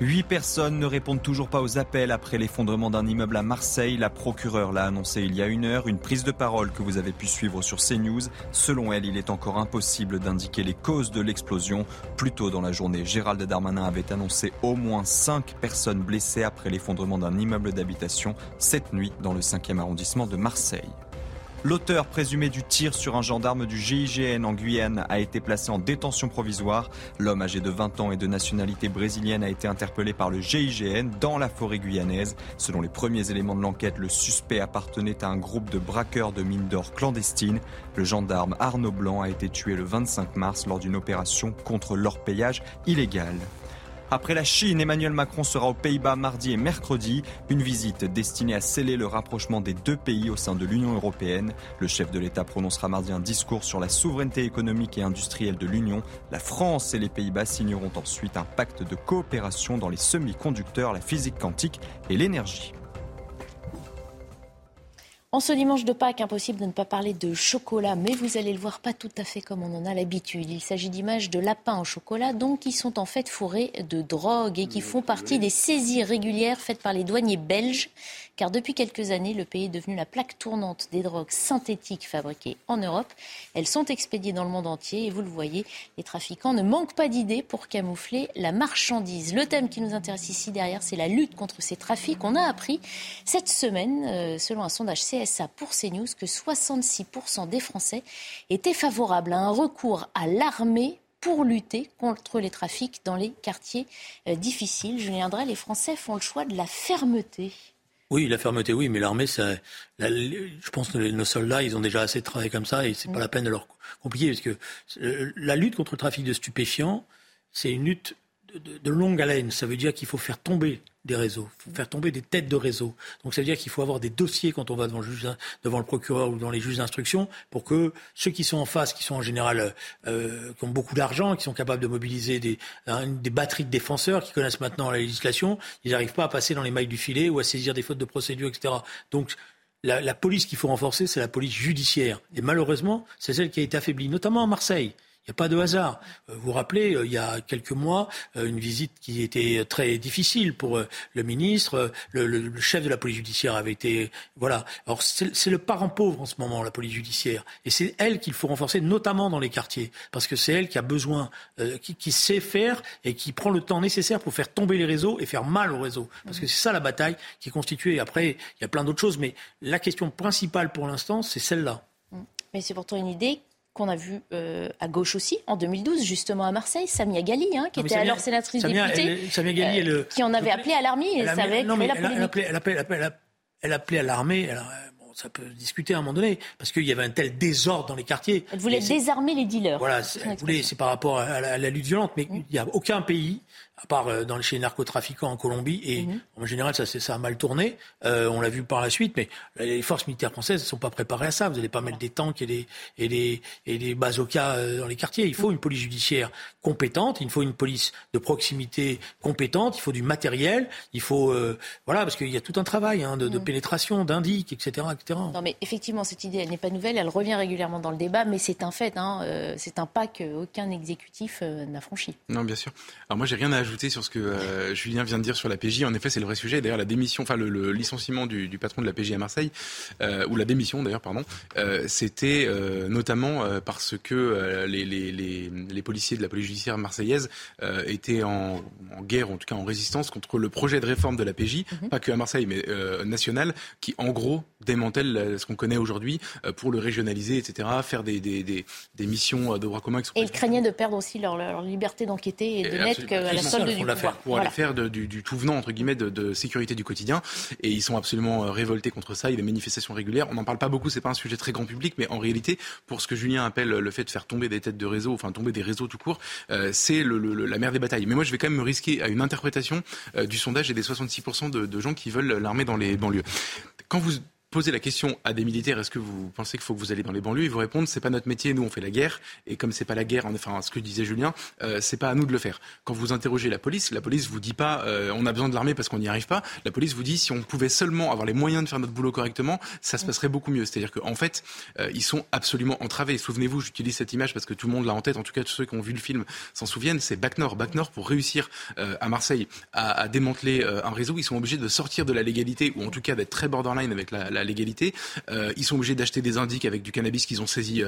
Huit personnes ne répondent toujours pas aux appels après l'effondrement d'un immeuble à Marseille. La procureure l'a annoncé il y a une heure. Une prise de parole que vous avez pu suivre sur CNews. Selon elle, il est encore impossible d'indiquer les causes de l'explosion. Plus tôt dans la journée, Gérald Darmanin avait annoncé au moins cinq personnes blessées après l'effondrement d'un immeuble d'habitation cette nuit dans le 5e arrondissement de Marseille. L'auteur présumé du tir sur un gendarme du GIGN en Guyane a été placé en détention provisoire. L'homme âgé de 20 ans et de nationalité brésilienne a été interpellé par le GIGN dans la forêt guyanaise. Selon les premiers éléments de l'enquête, le suspect appartenait à un groupe de braqueurs de mines d'or clandestines. Le gendarme Arnaud Blanc a été tué le 25 mars lors d'une opération contre l'orpaillage illégal. Après la Chine, Emmanuel Macron sera aux Pays-Bas mardi et mercredi, une visite destinée à sceller le rapprochement des deux pays au sein de l'Union européenne. Le chef de l'État prononcera mardi un discours sur la souveraineté économique et industrielle de l'Union. La France et les Pays-Bas signeront ensuite un pacte de coopération dans les semi-conducteurs, la physique quantique et l'énergie. En ce dimanche de Pâques, impossible de ne pas parler de chocolat, mais vous allez le voir pas tout à fait comme on en a l'habitude. Il s'agit d'images de lapins au chocolat, donc qui sont en fait fourrés de drogue et qui font partie des saisies régulières faites par les douaniers belges car depuis quelques années, le pays est devenu la plaque tournante des drogues synthétiques fabriquées en Europe. Elles sont expédiées dans le monde entier et vous le voyez, les trafiquants ne manquent pas d'idées pour camoufler la marchandise. Le thème qui nous intéresse ici derrière, c'est la lutte contre ces trafics. On a appris cette semaine, euh, selon un sondage CSA pour CNews, que 66% des Français étaient favorables à un recours à l'armée pour lutter contre les trafics dans les quartiers euh, difficiles. Julien Drey, les Français font le choix de la fermeté. Oui, la fermeté, oui, mais l'armée, ça, je pense que nos soldats, ils ont déjà assez de travail comme ça et c'est pas la peine de leur compliquer parce que euh, la lutte contre le trafic de stupéfiants, c'est une lutte de, longue haleine. Ça veut dire qu'il faut faire tomber des réseaux, faut faire tomber des têtes de réseaux. Donc ça veut dire qu'il faut avoir des dossiers quand on va devant le, juge, devant le procureur ou dans les juges d'instruction pour que ceux qui sont en face, qui sont en général euh, qui ont beaucoup d'argent, qui sont capables de mobiliser des, des batteries de défenseurs, qui connaissent maintenant la législation, ils n'arrivent pas à passer dans les mailles du filet ou à saisir des fautes de procédure, etc. Donc la police qu'il faut renforcer, c'est la police judiciaire. Et malheureusement, c'est celle qui a été affaiblie, notamment à Marseille. Il n'y a pas de hasard. Euh, vous vous rappelez, euh, il y a quelques mois, euh, une visite qui était très difficile pour le ministre. Le, chef de la police judiciaire avait été... Voilà. Alors c'est le parent pauvre en ce moment, la police judiciaire. Et c'est elle qu'il faut renforcer, notamment dans les quartiers. Parce que c'est elle qui a besoin, qui, qui, sait faire et qui prend le temps nécessaire pour faire tomber les réseaux et faire mal aux réseaux. Parce que c'est ça la bataille qui est constituée. Après, il y a plein d'autres choses. Mais la question principale pour l'instant, c'est celle-là. Mais c'est pourtant une idée qu'on a vu euh, à gauche aussi, en 2012, justement à Marseille, Samia Gali, hein, qui était alors sénatrice députée, euh, qui en avait appelé à l'armée et savait non, mais la elle, appelait, elle, appelait, elle, appelait, à l'armée. Euh, bon, ça peut discuter à un moment donné, parce qu'il y avait un tel désordre dans les quartiers. Elle voulait désarmer les dealers. Voilà, c'est par rapport à la, lutte violente, mais mmh. il n'y a aucun pays à part euh, dans, chez les narcotrafiquants en Colombie. Et mhm. en général, ça, ça a mal tourné. Euh, on l'a vu par la suite, mais les forces militaires françaises ne sont pas préparées à ça. Vous n'allez pas mettre des tanks et des, et des, et des bazookas euh, dans les quartiers. Il faut une police judiciaire compétente, il faut une police de proximité compétente, il faut du matériel, il faut... Euh, voilà, parce qu'il y a tout un travail hein, de, de, mhm. pénétration, d'indic, etc., etc. Non, mais effectivement, cette idée, elle n'est pas nouvelle, elle revient régulièrement dans le débat, mais c'est un fait. Hein, euh, c'est un pas qu'aucun exécutif n'a franchi. Non, bien sûr. Alors moi, j'ai rien à ajouter sur ce que euh, Julien vient de dire sur la PJ. En effet, c'est le vrai sujet. D'ailleurs, la démission, enfin le, licenciement du, patron de la PJ à Marseille, euh, ou la démission d'ailleurs, pardon, euh, c'était notamment parce que les, les, les, policiers de la police judiciaire marseillaise étaient en, en, guerre, en tout cas en résistance contre le projet de réforme de la PJ, mhm. pas que à Marseille, mais national, qui en gros démantèle ce qu'on connaît aujourd'hui pour le régionaliser, etc., faire des, des, des, des missions de droit commun. et ils craignaient de perdre aussi leur, leur liberté d'enquêter et de n'être qu'à la solde du pour aller faire du, du, tout venant entre guillemets de, sécurité du quotidien. Et ils sont absolument euh, révoltés contre ça. Il y a des manifestations régulières. On n'en parle pas beaucoup. C'est pas un sujet très grand public, mais en réalité, pour ce que Julien appelle le fait de faire tomber des têtes de réseau, enfin tomber des réseaux tout court, euh, c'est le, la mère des batailles. Mais moi, je vais quand même me risquer à une interprétation euh, du sondage et des 66% de, de gens qui veulent l'armée dans les banlieues. Quand vous poser la question à des militaires, est-ce que vous pensez qu'il faut que vous allez dans les banlieues? Ils vous répondent, c'est pas notre métier, nous on fait la guerre, et comme c'est pas la guerre, enfin ce que disait Julien, euh, c'est pas à nous de le faire. Quand vous interrogez la police, la police vous dit pas, euh, on a besoin de l'armée parce qu'on n'y arrive pas. La police vous dit, si on pouvait seulement avoir les moyens de faire notre boulot correctement, ça se passerait beaucoup mieux. C'est-à-dire qu'en fait, euh, ils sont absolument entravés. Souvenez-vous, j'utilise cette image parce que tout le monde l'a en tête, en tout cas tous ceux qui ont vu le film s'en souviennent, c'est Bac Nord. Bac Nord, pour réussir à Marseille à, à démanteler un réseau, ils sont obligés de sortir de la légalité, ou en tout cas d'être très borderline avec la, la légalité. ils sont obligés d'acheter des indices avec du cannabis qu'ils ont saisi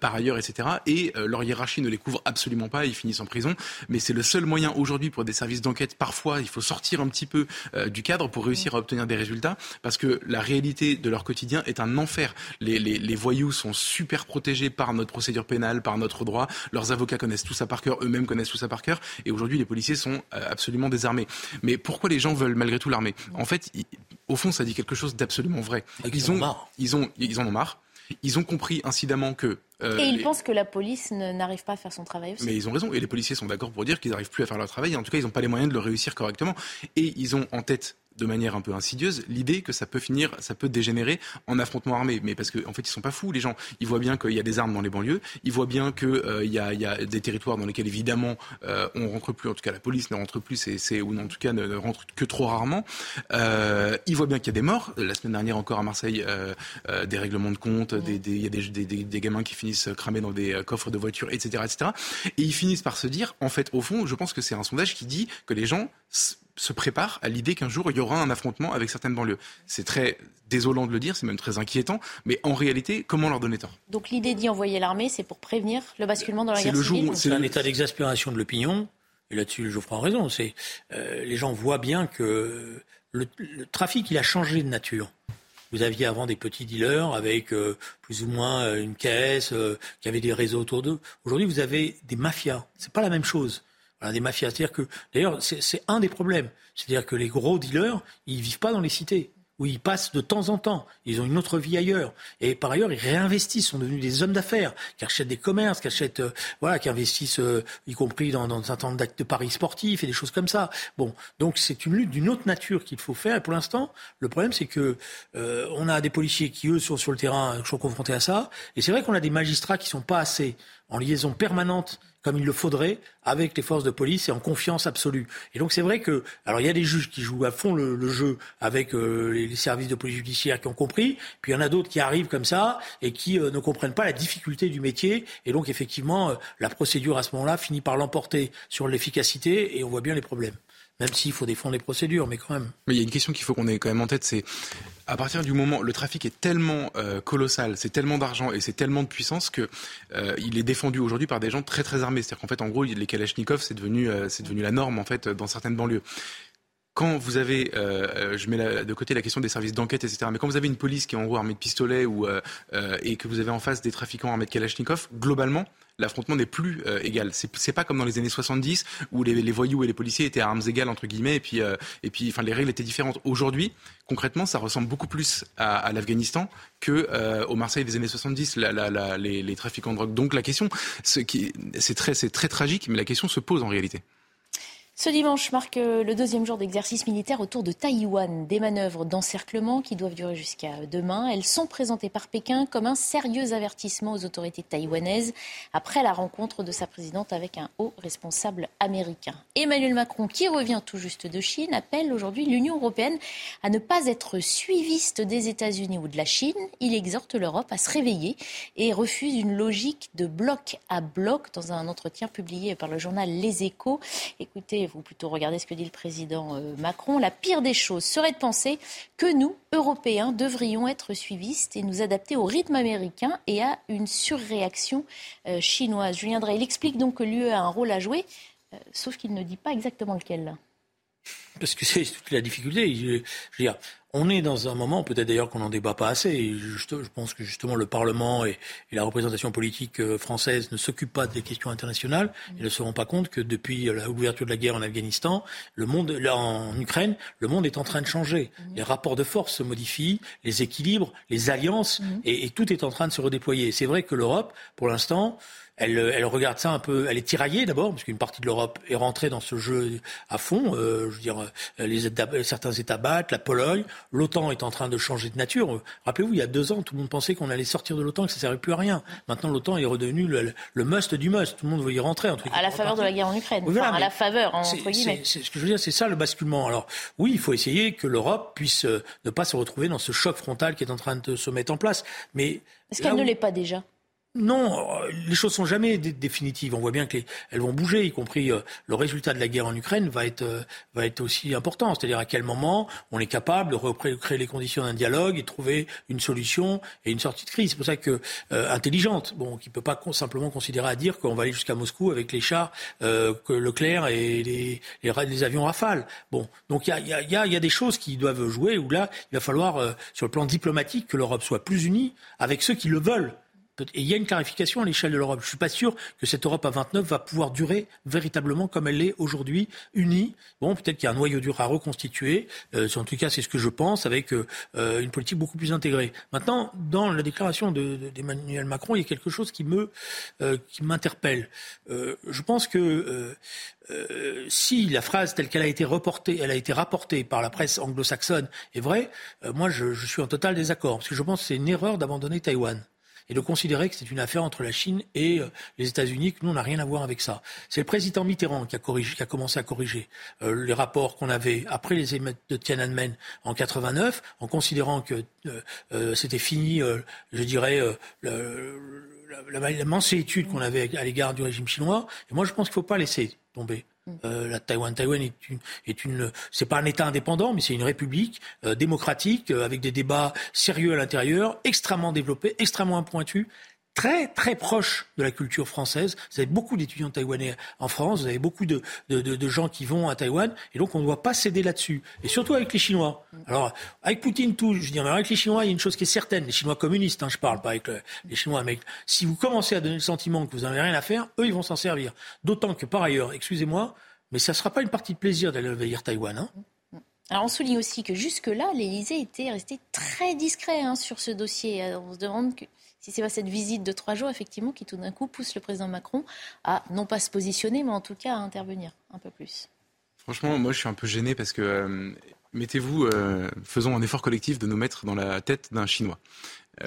par ailleurs, etc. Et leur hiérarchie ne les couvre absolument pas. Ils finissent en prison. Mais c'est le seul moyen aujourd'hui pour des services d'enquête. Parfois, il faut sortir un petit peu du cadre pour réussir à obtenir des résultats, parce que la réalité de leur quotidien est un enfer. Les, les, voyous sont super protégés par notre procédure pénale, par notre droit. Leurs avocats connaissent tout ça par cœur, eux-mêmes connaissent tout ça par cœur. Et aujourd'hui, les policiers sont euh, absolument désarmés. Mais pourquoi les gens veulent malgré tout l'armée? En fait, au fond, ça dit quelque chose d'absolument vrai. Ils, ont, ils, ont, ils en ont marre. Ils ont compris incidemment que. Euh, et ils pensent que la police n'arrive pas à faire son travail aussi. Mais ils ont raison. Et les policiers sont d'accord pour dire qu'ils n'arrivent plus à faire leur travail. En tout cas, ils n'ont pas les moyens de le réussir correctement. Et ils ont en tête de manière un peu insidieuse l'idée que ça peut finir, ça peut dégénérer en affrontement armé. Mais parce qu'en en fait, ils sont pas fous, les gens. Ils voient bien qu'il y a des armes dans les banlieues. Ils voient bien qu'il euh, y, a, des territoires dans lesquels, évidemment, euh, on rentre plus. En tout cas, la police ne rentre plus, c'est, ou en tout cas ne, rentre que trop rarement. Euh, ils voient bien qu'il y a des morts. La semaine dernière, encore à Marseille, des règlements de compte, il y a des, des, gamins qui finissent cramés dans des coffres de voitures, etc., etc. Et ils finissent par se dire, en fait, au fond, je pense que c'est un sondage qui dit que les gens se prépare à l'idée qu'un jour il y aura un affrontement avec certaines banlieues. C'est très désolant de le dire, c'est même très inquiétant, mais en réalité, comment leur donner tort? Donc l'idée d'y envoyer l'armée, c'est pour prévenir le basculement dans la guerre civile C'est un état d'exaspération de l'opinion, et là-dessus Geoffroy a raison, c'est euh, les gens voient bien que le, trafic il a changé de nature. Vous aviez avant des petits dealers avec euh, plus ou moins euh, une caisse, qui avaient des réseaux autour d'eux. Aujourd'hui, vous avez des mafias. C'est pas la même chose des mafias. C'est-à-dire que, d'ailleurs, c'est un des problèmes. C'est-à-dire que les gros dealers, ils vivent pas dans les cités où ils passent de temps en temps. Ils ont une autre vie ailleurs. Et par ailleurs, ils réinvestissent, sont devenus des hommes d'affaires, qui achètent des commerces, qui achètent, euh, voilà, qui investissent, euh, y compris dans, dans un certain nombre d'actes de paris sportifs et des choses comme ça. Bon, donc c'est une lutte d'une autre nature qu'il faut faire. Et pour l'instant, le problème, c'est que euh, on a des policiers qui, eux, sont sur le terrain, sont confrontés à ça. Et c'est vrai qu'on a des magistrats qui sont pas assez en liaison permanente comme il le faudrait avec les forces de police et en confiance absolue. Et donc c'est vrai que, alors il y a des juges qui jouent à fond le, jeu avec euh, les, services de police judiciaire qui ont compris, puis il y en a d'autres qui arrivent comme ça et qui euh, ne comprennent pas la difficulté du métier. Et donc effectivement, euh, la procédure à ce moment-là finit par l'emporter sur l'efficacité et on voit bien les problèmes même s'il faut défendre les procédures, mais quand même. Mais il y a une question qu'il faut qu'on ait quand même en tête, c'est à partir du moment, le trafic est tellement euh, colossal, c'est tellement d'argent et c'est tellement de puissance que euh, il est défendu aujourd'hui par des gens très très armés. C'est-à-dire qu'en fait, en gros, les Kalachnikov, c'est devenu euh, devenu la norme en fait dans certaines banlieues quand vous avez, je mets de côté la question des services d'enquête, etc., mais quand vous avez une police qui est en gros armée de pistolets ou, et que vous avez en face des trafiquants armés de Kalachnikov, globalement, l'affrontement n'est plus euh, égal. C'est pas comme dans les années 70 où les, voyous et les policiers étaient à armes égales entre guillemets et puis euh, et puis enfin les règles étaient différentes. Aujourd'hui, concrètement, ça ressemble beaucoup plus à, l'Afghanistan que euh, Marseille des années 70, la, la, la, les, les, trafiquants de drogue. Donc la question, c'est très c'est très tragique, mais la question se pose en réalité. Ce dimanche marque euh, le deuxième jour d'exercice militaire autour de Taïwan. Des manœuvres d'encerclement qui doivent durer jusqu'à demain. Elles sont présentées par Pékin comme un sérieux avertissement aux autorités taïwanaises après la rencontre de sa présidente avec un haut responsable américain. Emmanuel Macron, qui revient tout juste de Chine, appelle aujourd'hui l'Union européenne à ne pas être suiviste des États-Unis ou de la Chine. Il exhorte l'Europe à se réveiller et refuse une logique de bloc à bloc dans un entretien publié par le journal Les Échos. Écoutez, ou plutôt regarder ce que dit le président euh, Macron, la pire des choses serait de penser que nous, Européens, devrions être suivistes et nous adapter au rythme américain et à une surréaction euh, chinoise. Julien Drey, il explique donc que l'UE a un rôle à jouer, euh, sauf qu'il ne dit pas exactement lequel. Parce que c'est toute la difficulté. Je, veux dire, on est dans un moment, peut-être d'ailleurs qu'on n'en débat pas assez. je, pense que justement le Parlement et, la représentation politique euh, française ne s'occupent pas des questions internationales. Mmh. Ils ne se rendent pas compte que depuis l'ouverture de la guerre en Afghanistan, le monde, là, en Ukraine, le monde est en train de changer. Mmh. Les rapports de force se modifient, les équilibres, les alliances, mmh. et, et, tout est en train de se redéployer. C'est vrai que l'Europe, pour l'instant, elle, elle, regarde ça un peu. Elle est tiraillée d'abord, parce qu'une partie de l'Europe est rentrée dans ce jeu à fond. Euh, je veux dire, euh, les certains États battent, la Pologne. L'OTAN est en train de changer de nature. Rappelez-vous, il y a deux ans, tout le monde pensait qu'on allait sortir de l'OTAN, que ça ne servait plus à rien. Maintenant, l'OTAN est redevenu le, le, must du must. Tout le monde veut y rentrer. À la faveur de la guerre en Ukraine. enfin, à la faveur, entre guillemets. ce que je veux dire, c'est ça le basculement. Alors, oui, il faut essayer que l'Europe puisse euh, ne pas se retrouver dans ce choc frontal qui est en train de se mettre en place. Mais est-ce qu'elle ne l'est pas déjà? Non, euh, les choses sont jamais définitives. On voit bien qu'elles vont bouger, y compris euh, le résultat de la guerre en Ukraine va être euh, va être aussi important. C'est-à-dire à quel moment on est capable de créer les conditions d'un dialogue et trouver une solution et une sortie de crise. C'est pour ça que intelligente, bon, qui peut pas simplement considérer à dire qu'on va aller jusqu'à Moscou avec les chars que Leclerc et les, avions Rafale. Bon, donc il y a des choses qui doivent jouer où là il va falloir sur le plan diplomatique que l'Europe soit plus unie avec ceux qui le veulent. Et il y a une clarification à l'échelle de l'Europe. Je ne suis pas sûr que cette Europe à 29 va pouvoir durer véritablement comme elle l'est aujourd'hui, unie. Bon, peut-être qu'il y a un noyau dur à reconstituer. Euh, en tout cas, c'est ce que je pense, avec euh, une politique beaucoup plus intégrée. Maintenant, dans la déclaration d'Emmanuel Macron, il y a quelque chose qui euh, m'interpelle. je pense que si la phrase telle qu'elle a été reportée, elle a été rapportée par la presse anglo-saxonne est vraie, moi je, je, suis en total désaccord parce que je pense que c'est une erreur d'abandonner Taïwan et de considérer que c'est une affaire entre la Chine et euh, les États-Unis, que nous, on n'a rien à voir avec ça. C'est le président Mitterrand qui a, commencé à corriger euh, les rapports qu'on avait après les émeutes de Tiananmen en 89, en considérant que euh, c'était fini, je dirais, la, la, qu'on avait à l'égard du régime chinois. Et moi, je pense qu'il ne faut pas laisser tomber. Euh, la Taïwan, Taïwan est une, est une, c'est pas un État indépendant, mais c'est une république euh, démocratique euh, avec des débats sérieux à l'intérieur, extrêmement développés, extrêmement pointus très très proche de la culture française. Vous avez beaucoup d'étudiants taïwanais en France, vous avez beaucoup de, de, de, gens qui vont à Taïwan, et donc on ne doit pas céder là-dessus. Et surtout avec les Chinois. Alors avec Poutine tout, je dis, mais avec les Chinois, il y a une chose qui est certaine, les Chinois communistes, hein, je parle pas avec les Chinois, mais si vous commencez à donner le sentiment que vous n'avez rien à faire, eux ils vont s'en servir. D'autant que par ailleurs, excusez-moi, mais ça ne sera pas une partie de plaisir d'aller envahir Taïwan. Hein. Alors on souligne aussi que jusque-là, l'Élysée était resté très discret hein, sur ce dossier. On se demande que si c'est pas cette visite de trois jours, effectivement, qui tout d'un coup pousse le président Macron à non pas se positionner, mais en tout cas à intervenir un peu plus. Franchement, moi, je suis un peu gêné parce que euh, mettez-vous, euh, faisons un effort collectif de nous mettre dans la tête d'un Chinois.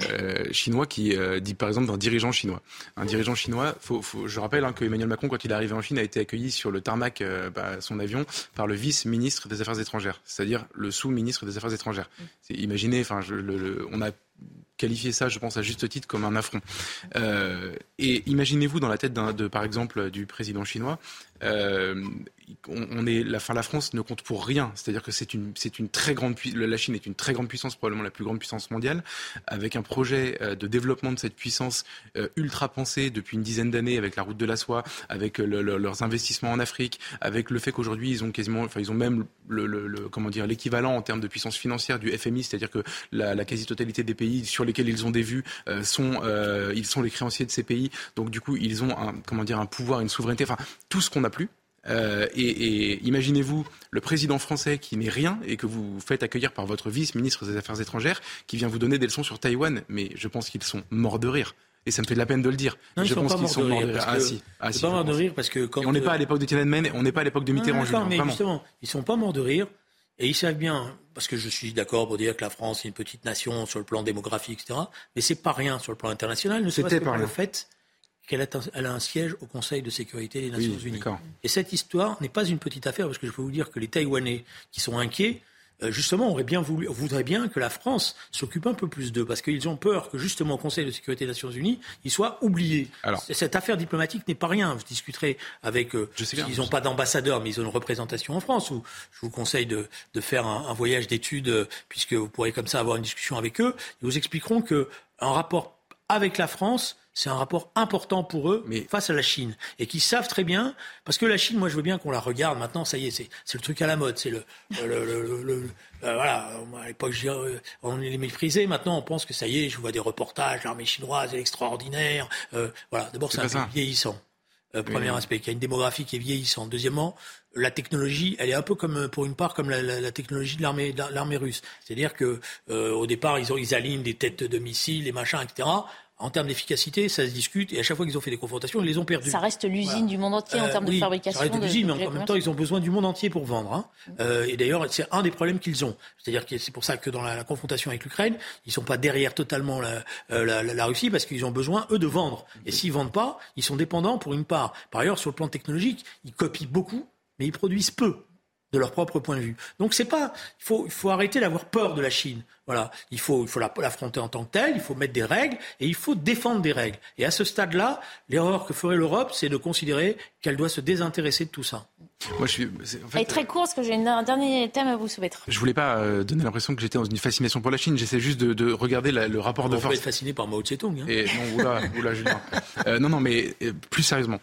Euh, chinois qui dit par exemple d'un dirigeant chinois. Un dirigeant chinois, faut, faut, je rappelle hein, que Emmanuel Macron, quand il est arrivé en Chine, a été accueilli sur le tarmac, bah, son avion, par le vice-ministre des Affaires étrangères, c'est-à-dire le sous-ministre des Affaires étrangères. Mm. Imaginez, enfin, on a qualifier ça, je pense, à juste titre comme un affront. Euh, et imaginez-vous dans la tête, de, par exemple, du président chinois, euh, on, est, la, la France ne compte pour rien. C'est-à-dire que c'est une, c'est une très grande, la Chine est une très grande puissance, probablement la plus grande puissance mondiale, avec un projet euh, de développement de cette puissance ultra pensée depuis une dizaine d'années, avec la route de la soie, avec leurs investissements en Afrique, avec le fait qu'aujourd'hui ils ont quasiment, enfin ils ont même le, comment dire, l'équivalent en termes de puissance financière du FMI, c'est-à-dire que la, la quasi-totalité des pays sur lesquels ils ont des vues sont, ils sont les créanciers de ces pays. Donc du coup ils ont un, comment dire, un pouvoir, une souveraineté, enfin tout ce qu'on n'a plus. Euh, et, imaginez-vous le président français qui n'est rien et que vous faites accueillir par votre vice-ministre des Affaires étrangères qui vient vous donner des leçons sur Taïwan. Mais je pense qu'ils sont morts de rire. Et ça me fait de la peine de le dire. Non, je pense qu'ils sont morts de rire. Ah, si. Ah, pas morts de rire parce que on n'est pas à l'époque de Tiananmen, on n'est pas à l'époque de Mitterrand. Non, mais justement, ils sont pas morts de rire. Et ils savent bien, parce que je suis d'accord pour dire que la France est une petite nation sur le plan démographique, etc. Mais c'est pas rien sur le plan international, ne serait-ce que par le fait qu'elle a, un siège au Conseil de sécurité des Nations Unies. Et cette histoire n'est pas une petite affaire, parce que je peux vous dire que les Taïwanais qui sont inquiets, justement, auraient bien voulu, voudraient bien que la France s'occupe un peu plus d'eux, parce qu'ils ont peur que justement au Conseil de sécurité des Nations Unies, ils soient oubliés. Alors, cette affaire diplomatique n'est pas rien. Vous discuterez avec. Euh, ils n'ont pas d'ambassadeur, mais ils ont une représentation en France. Où je vous conseille de, de faire un, un voyage d'études, euh, puisque vous pourrez comme ça avoir une discussion avec eux. Ils vous expliqueront que un rapport avec la France c'est un rapport important pour eux mais... face à la Chine. Et qui savent très bien, parce que la Chine, moi je veux bien qu'on la regarde maintenant, ça y est, c'est, le truc à la mode. C'est le, le, euh, voilà, à l'époque euh, on les méprisait, maintenant on pense que ça y est, je vois des reportages, l'armée chinoise est extraordinaire. Euh, voilà, d'abord c'est, un pays vieillissant. Premier aspect, il y a une démographie qui est vieillissante. Deuxièmement, la technologie, elle est un peu comme, pour une part, comme la, technologie de l'armée, l'armée russe. C'est-à-dire que au départ, ils, ont, ils alignent des têtes de missiles, des machins, etc en termes d'efficacité, ça se discute, et à chaque fois qu'ils ont fait des confrontations, ils les ont perdus. Ça reste l'usine du monde entier en termes de fabrication. Ça reste l'usine, mais en, même temps, ils ont besoin du monde entier pour vendre. Hein. Euh, et d'ailleurs, c'est un des problèmes qu'ils ont. C'est-à-dire que c'est pour ça que dans la, confrontation avec l'Ukraine, ils sont pas derrière totalement la, euh, la, la Russie, parce qu'ils ont besoin, eux, de vendre. Et s'ils vendent pas, ils sont dépendants pour une part. Par ailleurs, sur le plan technologique, ils copient beaucoup, mais ils produisent peu. De leur propre point de vue. Donc c'est pas, il faut, il faut arrêter d'avoir peur de la Chine. Voilà, il faut, il faut l'affronter en tant que telle, il faut mettre des règles et il faut défendre des règles. Et à ce stade-là, l'erreur que ferait l'Europe, c'est de considérer qu'elle doit se désintéresser de tout ça. Moi, je suis. En fait, très court, parce que j'ai un dernier thème à vous soumettre. Je voulais pas euh, donner l'impression que j'étais dans une fascination pour la Chine. J'essaie juste de, de regarder le rapport de force. Vous être fasciné par Mao Tse-tung. Hein. Et non, oula, oula, Julien. Euh, non, non, mais euh, plus sérieusement,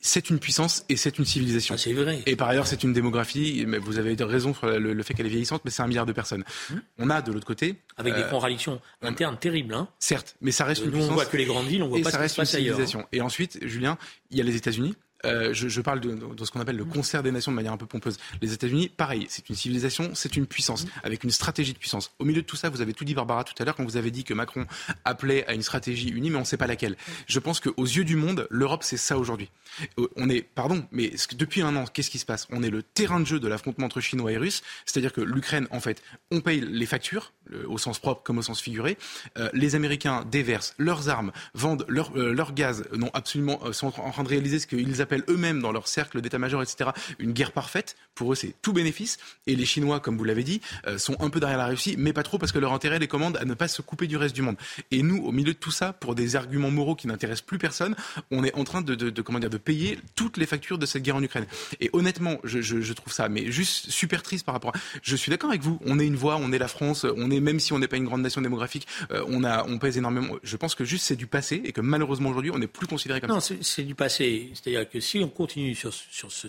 c'est une puissance et c'est une civilisation. Ah, c'est vrai. Et par ailleurs, c'est une démographie. Mais vous avez raison sur le, fait qu'elle est vieillissante, mais c'est un milliard de personnes. Hum. On a de l'autre côté avec des contradictions internes terribles. Hein. Certes, mais ça reste une puissance. On voit que les grandes villes, on voit pas ça reste une civilisation. Et ensuite, Julien, il y a les États-Unis euh, je, je, parle de, de ce qu'on appelle le mm. concert des nations de manière un peu pompeuse. Les États-Unis, pareil, c'est une civilisation, c'est une puissance, mm. avec une stratégie de puissance. Au milieu de tout ça, vous avez tout dit, Barbara, tout à l'heure, quand vous avez dit que Macron appelait à une stratégie unie, mais on ne sait pas laquelle. Mm. Je pense qu'aux yeux du monde, l'Europe, c'est ça aujourd'hui. Euh, on est, pardon, mais depuis un an, qu'est-ce qui se passe? On est le terrain de jeu de l'affrontement entre Chinois et Russes, c'est-à-dire que l'Ukraine, en fait, on paye les factures, au sens propre comme au sens figuré. Euh, les Américains déversent leurs armes, vendent leur, leur gaz, non absolument, sont en train de réaliser ce qu'ils appellent eux-mêmes dans leur cercle d'état-major, etc., une guerre parfaite. Pour eux, c'est tout bénéfice. Et les Chinois, comme vous l'avez dit, euh, sont un peu derrière la Russie, mais pas trop parce que leur intérêt les commande à ne pas se couper du reste du monde. Et nous, au milieu de tout ça, pour des arguments moraux qui n'intéressent plus personne, on est en train de, comment dire, de payer toutes les factures de cette guerre en Ukraine. Et honnêtement, je, trouve ça, mais juste super triste par rapport à... Je suis d'accord avec vous. On est une voix, on est la France, on est, même si on n'est pas une grande nation démographique, euh, on, a, on pèse énormément. Je pense que juste c'est du passé et que malheureusement aujourd'hui, on n'est plus considéré comme ça. Non, c'est du passé. C'est-à-dire que si on continue sur, sur ce,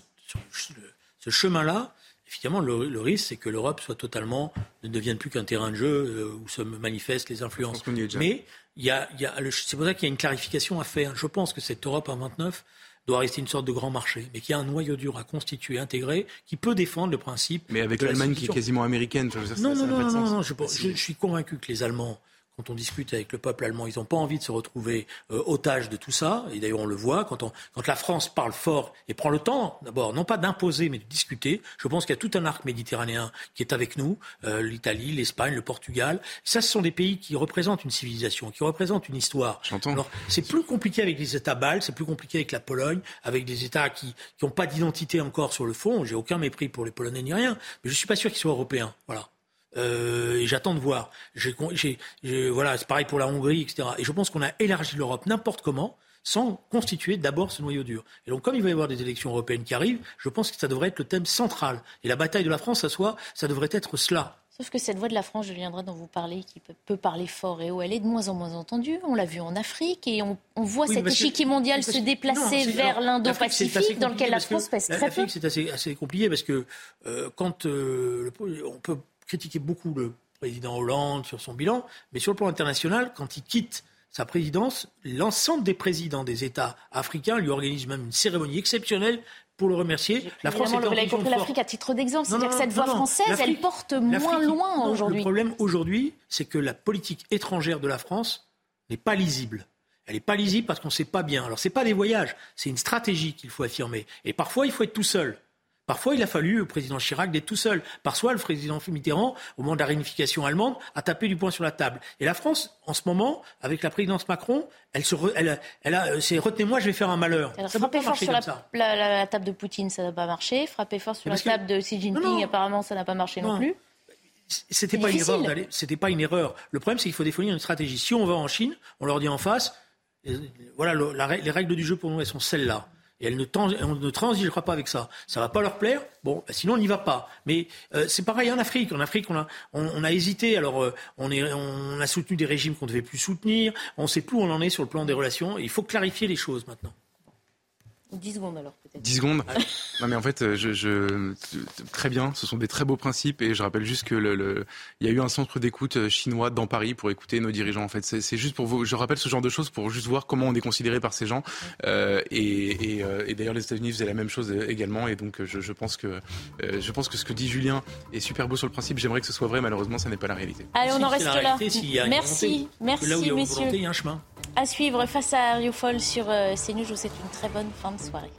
ce chemin-là, effectivement, le, risque, c'est que l'Europe soit totalement, ne devienne plus qu'un terrain de jeu euh, où se manifestent les influences. Mais il y a, c'est pour ça qu'il y a une clarification à faire. Je pense que cette Europe à 29 doit rester une sorte de grand marché, mais qu'il y a un noyau dur à constituer, intégré, qui peut défendre le principe. Mais avec l'Allemagne qui est quasiment américaine, ça, non, non, non, non, non, je, je, suis convaincu que les Allemands quand on discute avec le peuple allemand, ils n'ont pas envie de se retrouver euh, otages de tout ça. Et d'ailleurs, on le voit quand, on, quand la France parle fort et prend le temps, d'abord, non pas d'imposer, mais de discuter. Je pense qu'il y a tout un arc méditerranéen qui est avec nous, euh, l'Italie, l'Espagne, le Portugal. Ça, ce sont des pays qui représentent une civilisation, qui représentent une histoire. Alors, c'est plus compliqué avec les États baltes, c'est plus compliqué avec la Pologne, avec des États qui n'ont pas d'identité encore sur le fond. J'ai aucun mépris pour les Polonais ni rien, mais je suis pas sûr qu'ils soient européens. Voilà. Euh, et j'attends de voir. voilà, c'est pareil pour la Hongrie, etc. Et je pense qu'on a élargi l'Europe n'importe comment sans constituer d'abord ce noyau dur. Et donc, comme il va y avoir des élections européennes qui arrivent, je pense que ça devrait être le thème central. Et la bataille de la France, ça, soit, ça devrait être cela. Sauf que cette voix de la France, je viendrai dont vous parlez, qui peut, parler fort et haut, elle est de moins en moins entendue. On l'a vu en Afrique et on, voit cet échiquier mondial se déplacer vers l'Indo-Pacifique, dans lequel la France pèse très peu. C'est assez, compliqué parce que euh, quand euh, on peut critiqué beaucoup le président Hollande sur son bilan, mais sur le plan international, quand il quitte sa présidence, l'ensemble des présidents des États africains lui organisent même une cérémonie exceptionnelle pour le remercier. La France est compris l'Afrique à titre d'exemple, c'est-à-dire que cette voix française, elle porte moins loin aujourd'hui. Le problème aujourd'hui, c'est que la politique étrangère de la France n'est pas lisible. Elle n'est pas lisible parce qu'on ne sait pas bien. Alors, ce n'est pas des voyages, c'est une stratégie qu'il faut affirmer. Et parfois, il faut être tout seul. Parfois, il a fallu au président Chirac d'être tout seul. Parfois, le président Mitterrand, au moment de la réunification allemande, a tapé du poing sur la table. Et la France, en ce moment, avec la présidence Macron, elle se, elle, elle a, c'est retenez-moi, je vais faire un malheur. Alors, ça frapper fort sur la, table de Poutine, ça n'a pas marché. Frapper fort sur la table de Xi Jinping, apparemment, ça n'a pas marché non, plus. C'était pas une erreur C'était pas une erreur. Le problème, c'est qu'il faut définir une stratégie. Si on va en Chine, on leur dit en face, voilà, les règles du jeu pour nous, elles sont celles-là. Et elle ne, ne transigera pas avec ça. Ça va pas leur plaire. Bon, bah, sinon on n'y va pas. Mais euh, c'est pareil en Afrique. En Afrique, on a, on, a hésité. Alors, euh, on, est, on a soutenu des régimes qu'on ne devait plus soutenir. On ne sait plus où on en est sur le plan des relations. il faut clarifier les choses maintenant. 10 secondes alors peut-être. 10 secondes Non mais en fait, je, je, très bien, ce sont des très beaux principes et je rappelle juste que le, il y a eu un centre d'écoute euh, chinois dans Paris pour écouter nos dirigeants. En fait, c'est juste pour vous, je rappelle ce genre de choses pour juste voir comment on est considéré par ces gens. Euh, et, et, euh, et d'ailleurs, les États-Unis faisaient la même chose également et donc je, je pense que je pense que ce que dit Julien est super beau sur le principe. J'aimerais que ce soit vrai, malheureusement, ça n'est pas la réalité. Allez, on en reste là. Merci, merci, là où il y a messieurs. il y a un chemin. À suivre face à Riofol sur CNews. Je vous souhaite une très bonne fin de soirée.